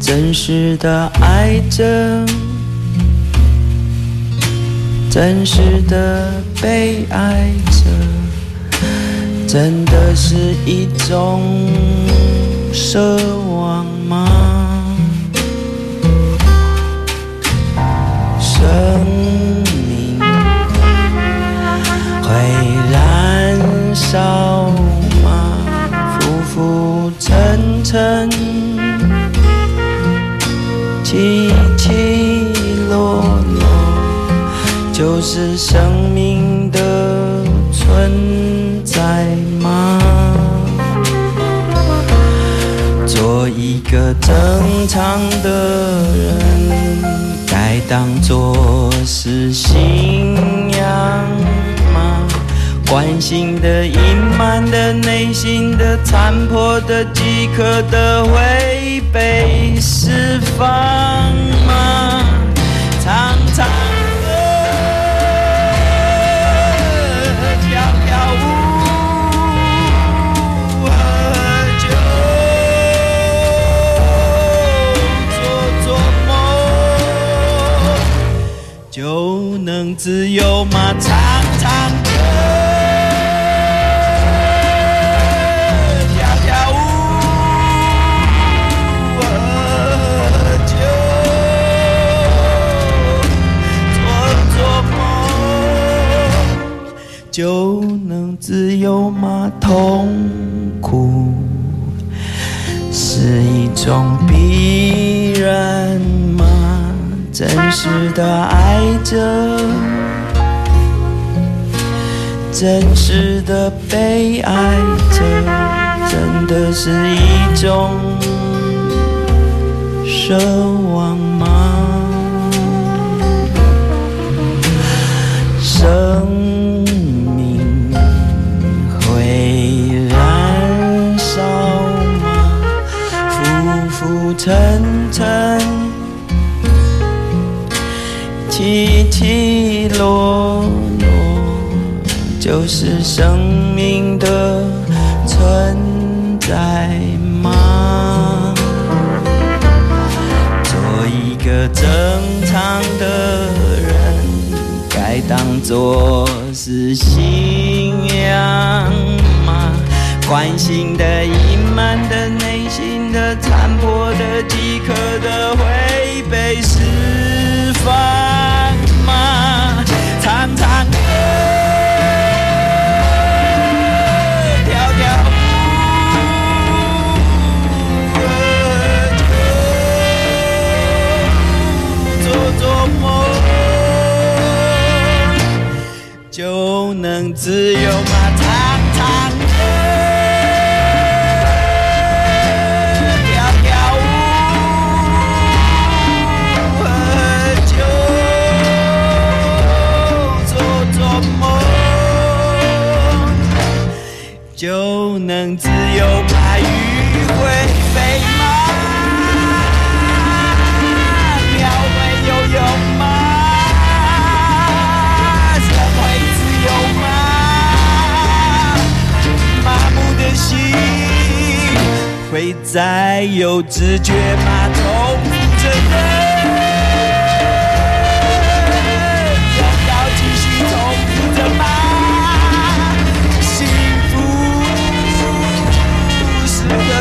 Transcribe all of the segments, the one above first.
真实的爱着，真实的被爱着，真的是一种奢望吗？生命会燃烧吗？浮浮沉沉，起起落落，就是生命的存在吗？做一个正常的人，该当作是信仰吗？关心的、隐瞒的、内心的、残破的、饥渴的，会被释放吗？唱唱歌跳跳舞。喝酒，做做梦，就能自由吗？就能自由吗？痛苦是一种必然吗？真实的爱着，真实的被爱着，真的是一种奢望吗？生沉沉，起起落落，就是生命的存在吗？做一个正常的人，该当作是信仰？关心的、隐瞒的、内心的、残破的、饥渴的，会被释放吗？唱唱歌，跳跳舞，喝酒，做做梦，就能自由吗？会再有知觉吗？痛苦着人。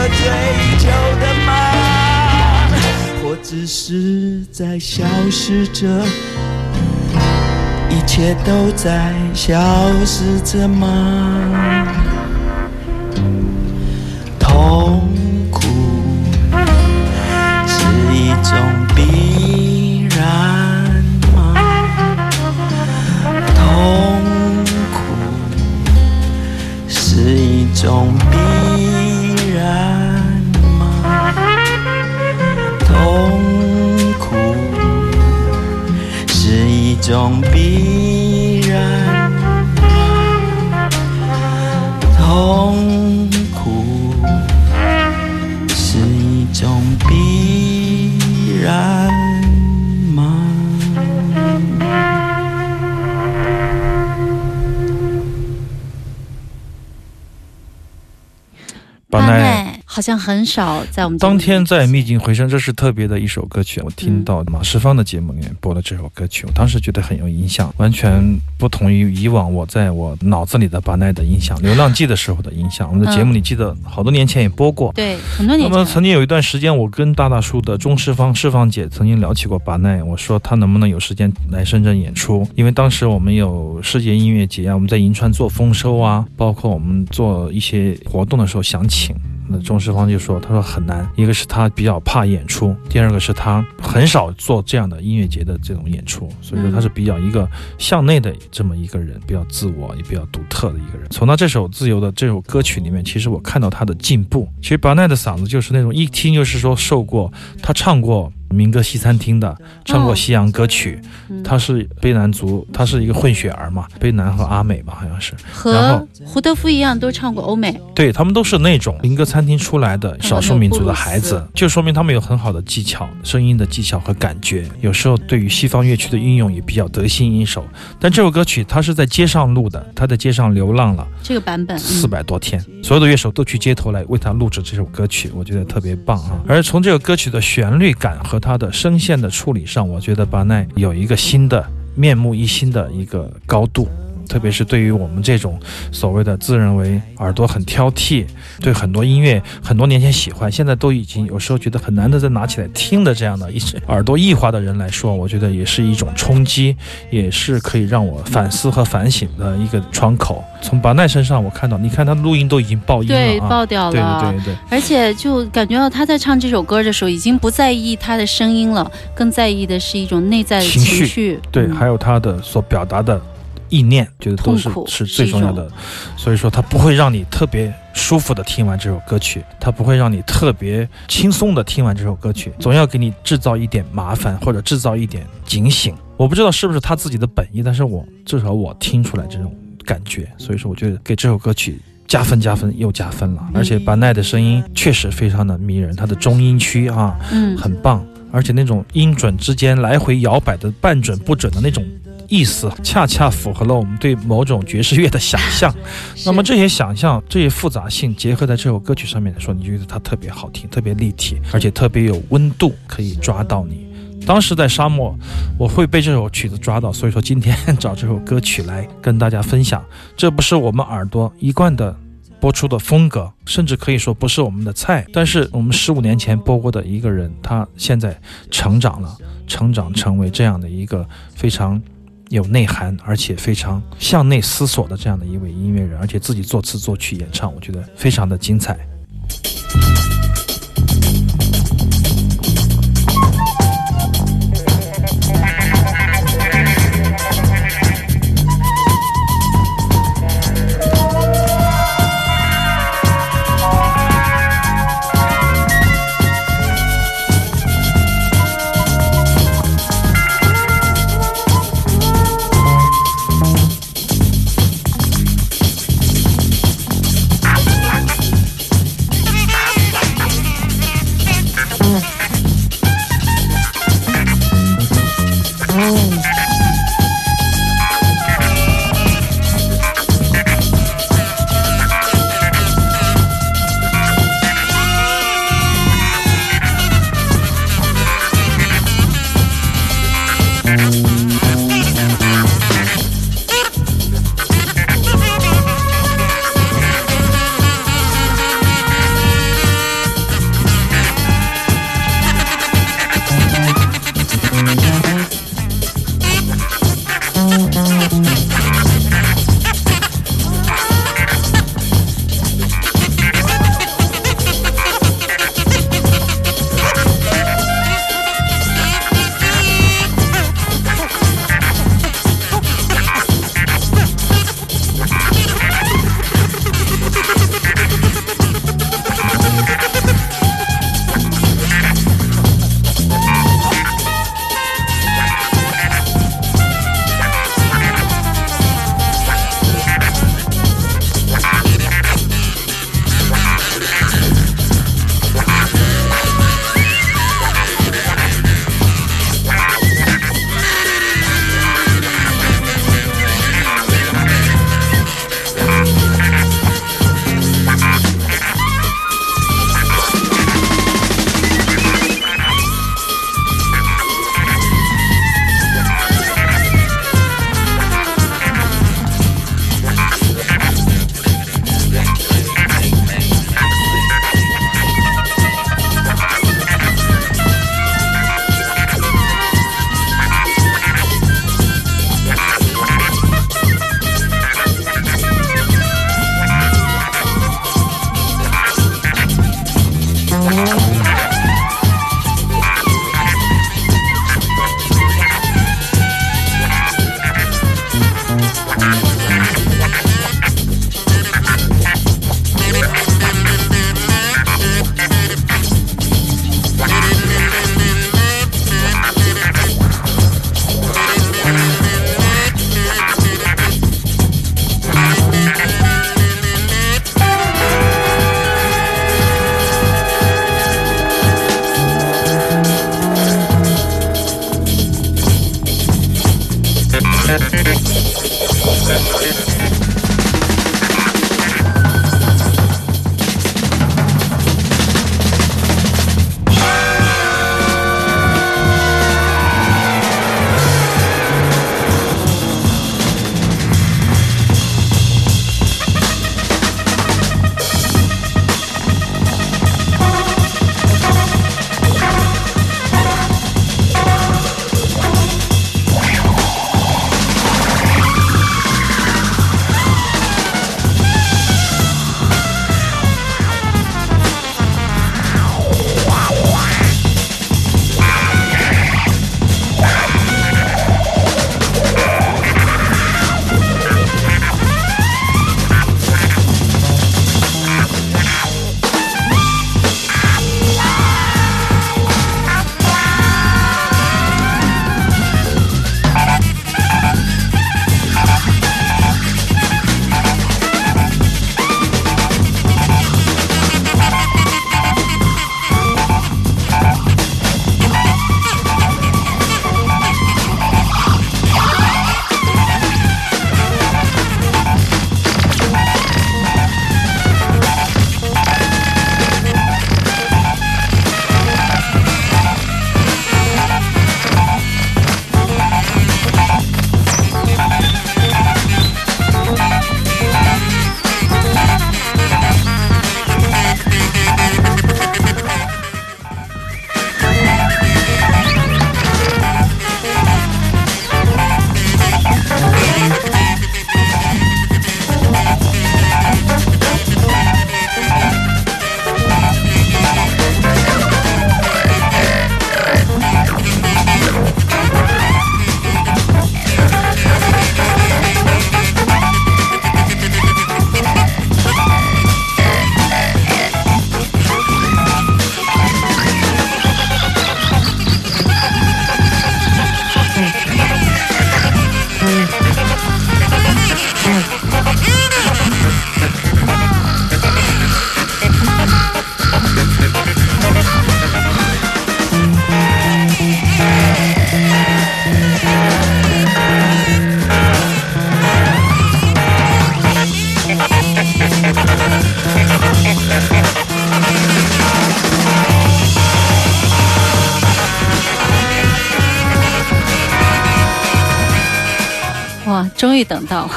追求的吗？或只是在消失着？一切都在消失着吗？痛种必然？痛苦是一种必然吗？巴奈。好像很少在我们当天在秘境回声，这是特别的一首歌曲。我听到马世芳的节目里面播了这首歌曲，我当时觉得很有印象，完全不同于以往我在我脑子里的巴奈的印象，《流浪记》的时候的印象。我们的节目里记得好多年前也播过，对，很多年。那么曾经有一段时间，我跟大大叔的钟世芳、世芳姐曾经聊起过巴奈，我说他能不能有时间来深圳演出，因为当时我们有世界音乐节啊，我们在银川做丰收啊，包括我们做一些活动的时候想请。那钟世芳就说：“他说很难，一个是他比较怕演出，第二个是他很少做这样的音乐节的这种演出，所以说他是比较一个向内的这么一个人，比较自我也比较独特的一个人。从他这首《自由》的这首歌曲里面，其实我看到他的进步。其实巴奈的嗓子就是那种一听就是说受过，他唱过。”民歌西餐厅的唱过西洋歌曲，他是卑南族，他是一个混血儿嘛，卑南和阿美吧，好像是和胡德夫一样，都唱过欧美。对他们都是那种民歌餐厅出来的少数民族的孩子，就说明他们有很好的技巧，声音的技巧和感觉。有时候对于西方乐曲的运用也比较得心应手。但这首歌曲他是在街上录的，他在街上流浪了这个版本四百多天，所有的乐手都去街头来为他录制这首歌曲，我觉得特别棒啊。而从这个歌曲的旋律感和他的声线的处理上，我觉得巴奈有一个新的面目一新的一个高度。特别是对于我们这种所谓的自认为耳朵很挑剔，对很多音乐很多年前喜欢，现在都已经有时候觉得很难得再拿起来听的这样的一些耳朵异化的人来说，我觉得也是一种冲击，也是可以让我反思和反省的一个窗口。从巴奈身上，我看到，你看他录音都已经爆音了，对，爆掉了，对对对对，而且就感觉到他在唱这首歌的时候，已经不在意他的声音了，更在意的是一种内在的情绪，对，还有他的所表达的。意念觉得都是是最重要的，所以说它不会让你特别舒服的听完这首歌曲，它不会让你特别轻松的听完这首歌曲，总要给你制造一点麻烦或者制造一点警醒。我不知道是不是他自己的本意，但是我至少我听出来这种感觉，所以说我觉得给这首歌曲加分加分又加分了。而且巴奈的声音确实非常的迷人，他的中音区啊，嗯，很棒，而且那种音准之间来回摇摆的半准不准的那种。意思恰恰符合了我们对某种爵士乐的想象，那么这些想象、这些复杂性结合在这首歌曲上面来说，你觉得它特别好听、特别立体，而且特别有温度，可以抓到你。当时在沙漠，我会被这首曲子抓到，所以说今天 找这首歌曲来跟大家分享。这不是我们耳朵一贯的播出的风格，甚至可以说不是我们的菜。但是我们十五年前播过的一个人，他现在成长了，成长成为这样的一个非常。有内涵，而且非常向内思索的这样的一位音乐人，而且自己作词作曲演唱，我觉得非常的精彩。哇终于等到，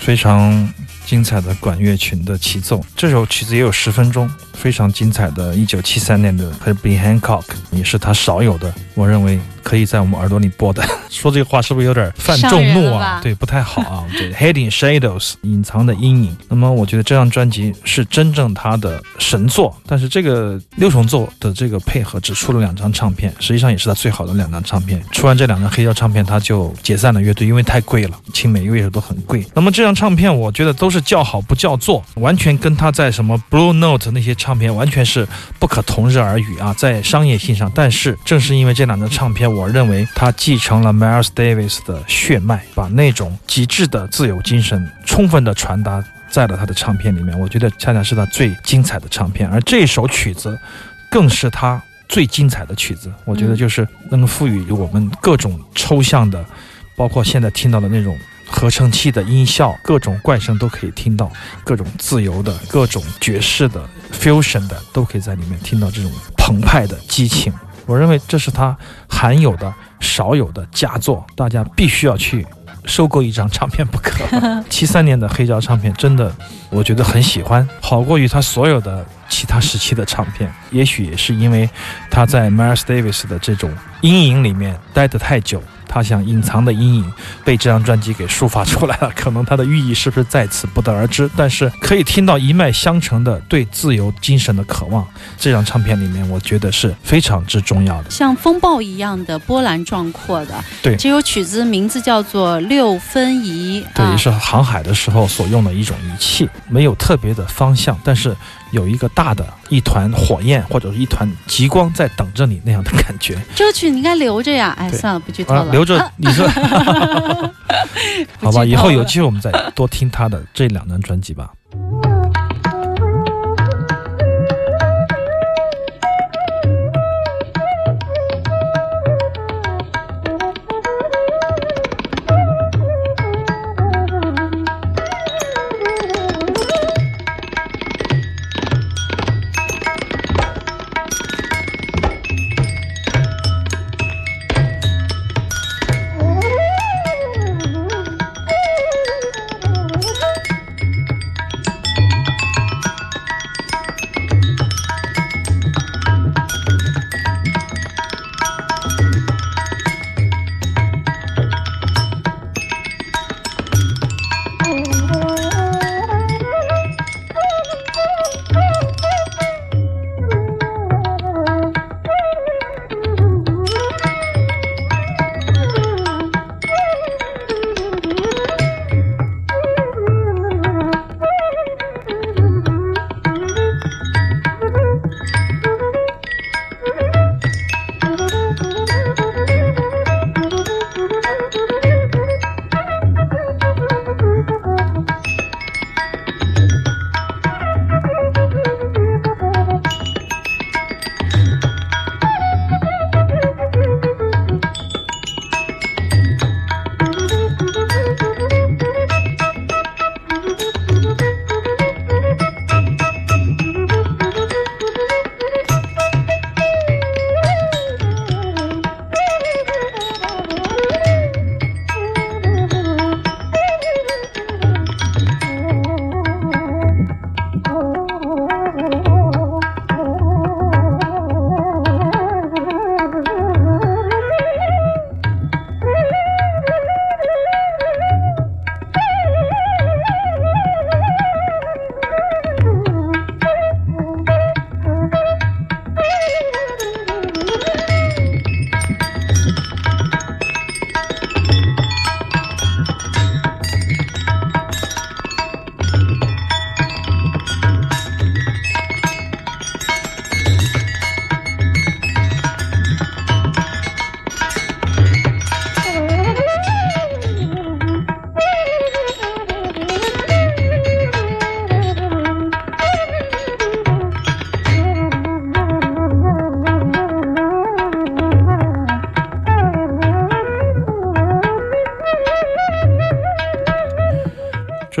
非常精彩的管乐群的齐奏。这首曲子也有十分钟，非常精彩的。一九七三年的 Herbie Hancock 也是他少有的，我认为可以在我们耳朵里播的。说这个话是不是有点犯众怒啊？对，不太好啊。对，Hidden Shadows，隐藏的阴影。那么我觉得这张专辑是真正他的神作，但是这个六重奏的这个配合只出了两张唱片，实际上也是他最好的两张唱片。出完这两张黑胶唱片，他就解散了乐队，因为太贵了，请每个乐手都很贵。那么这张唱片，我觉得都是叫好不叫座，完全跟他在什么 Blue Note 那些唱片完全是不可同日而语啊，在商业性上。但是正是因为这两张唱片，我认为他继承了 Miles Davis 的血脉，把那种极致的自由精神充分的传达在了他的唱片里面。我觉得恰恰是他最精彩的唱片，而这首曲子更是他最精彩的曲子。我觉得就是能够赋予我们各种抽象的，包括现在听到的那种。合成器的音效，各种怪声都可以听到，各种自由的、各种爵士的、fusion 的，都可以在里面听到这种澎湃的激情。我认为这是他罕有的、少有的佳作，大家必须要去收购一张唱片不可。七三年的黑胶唱片真的，我觉得很喜欢，好过于他所有的其他时期的唱片。也许也是因为他在 Miles Davis 的这种阴影里面待得太久。他想隐藏的阴影被这张专辑给抒发出来了，可能它的寓意是不是在此不得而知，但是可以听到一脉相承的对自由精神的渴望。这张唱片里面，我觉得是非常之重要的，像风暴一样的波澜壮阔的。对，这首曲子名字叫做六分仪，对，也是航海的时候所用的一种仪器，没有特别的方向，但是。有一个大的一团火焰或者是一团极光在等着你那样的感觉。这曲你应该留着呀，哎，算了，不剧透了。留着，你说，好吧，以后有机会我们再多听他的这两张专辑吧。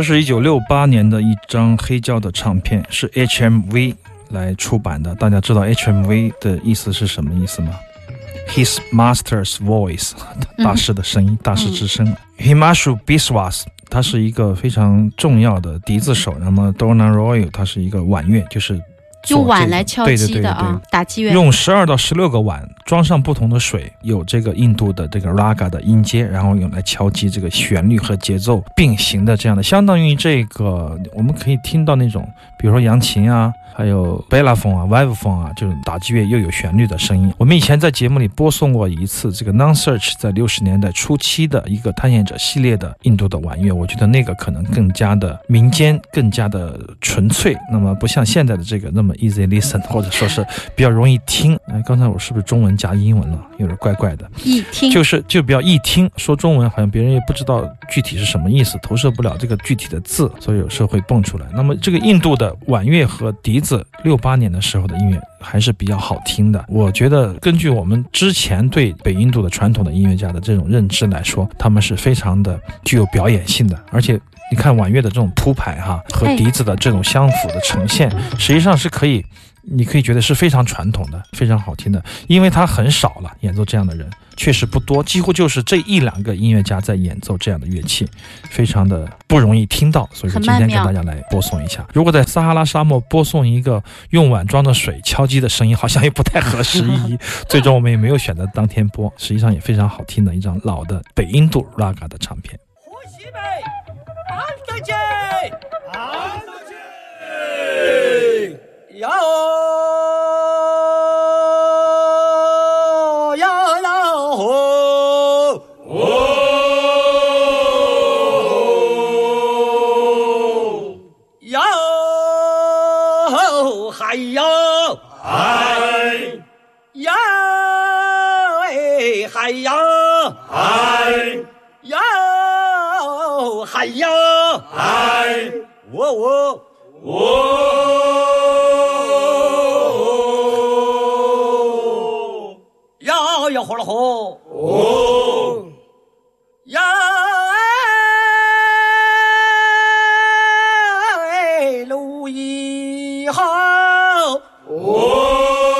是一九六八年的一张黑胶的唱片，是 HMV 来出版的。大家知道 HMV 的意思是什么意思吗？His Master's Voice，大师的声音，大师之声。Himashu Biswas，他是一个非常重要的笛子手。那么 Donna Royal，他是一个婉乐，就是用碗来敲击的啊，打击乐。用十二到十六个碗装上不同的水，有这个印度的这个 raga 的音阶，然后用来敲击这个旋律和节奏并行的这样的，相当于这个我们可以听到那种，比如说扬琴啊。还有贝拉风啊、vive 风啊，这种打击乐又有旋律的声音。我们以前在节目里播送过一次这个 Non Search 在六十年代初期的一个探险者系列的印度的晚乐，我觉得那个可能更加的民间，更加的纯粹。那么不像现在的这个那么 easy listen，或者说是比较容易听。哎，刚才我是不是中文加英文了？有点怪怪的。一听就是就比较易听，说中文好像别人也不知道具体是什么意思，投射不了这个具体的字，所以有时候会蹦出来。那么这个印度的晚乐和笛。自六八年的时候的音乐还是比较好听的。我觉得，根据我们之前对北印度的传统的音乐家的这种认知来说，他们是非常的具有表演性的。而且，你看婉乐的这种铺排哈，和笛子的这种相符的呈现，实际上是可以。你可以觉得是非常传统的，非常好听的，因为它很少了，演奏这样的人确实不多，几乎就是这一两个音乐家在演奏这样的乐器，非常的不容易听到，所以说今天给大家来播送一下。如果在撒哈拉沙漠播送一个用碗装的水敲击的声音，好像也不太合时宜，最终我们也没有选择当天播，实际上也非常好听的一张老的北印度 raga 的唱片。你好！哦，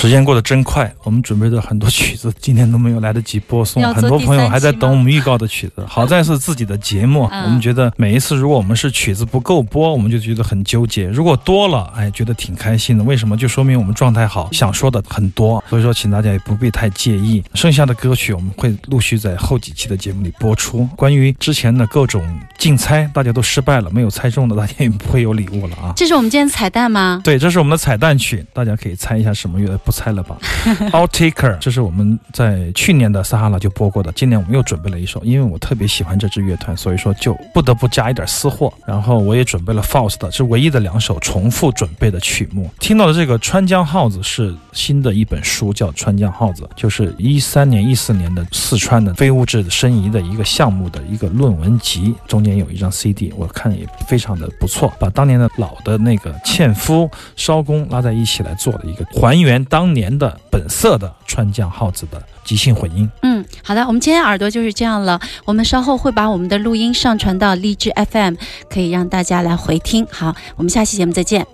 时间过得真快，我们准备的很多曲子今天都没有来得及播送，很多朋友还在等我们预告的曲子。好在是自己的节目，我们觉得每一次如果我们是曲子不够播，我们就觉得很纠结；如果多了，哎，觉得挺开心的。为什么？就说明我们状态好，想说的很多。所以说，请大家也不必太介意。剩下的歌曲我们会陆续在后几期的节目里播出。关于之前的各种竞猜，大家都失败了，没有猜中的，大家也不会有礼物了啊。这是我们今天彩蛋吗？对，这是我们的彩蛋曲，大家可以猜一下什么乐。不猜了吧。All Taker，这是我们在去年的撒哈拉就播过的，今年我们又准备了一首，因为我特别喜欢这支乐团，所以说就不得不加一点私货。然后我也准备了 Faust，是唯一的两首重复准备的曲目。听到的这个川江号子是新的一本书，叫《川江号子》，就是一三年、一四年的四川的非物质申遗的一个项目的一个论文集，中间有一张 CD，我看也非常的不错，把当年的老的那个纤夫烧工拉在一起来做了一个还原当当年的本色的川江号子的即兴混音。嗯，好的，我们今天耳朵就是这样了，我们稍后会把我们的录音上传到荔枝 FM，可以让大家来回听。好，我们下期节目再见。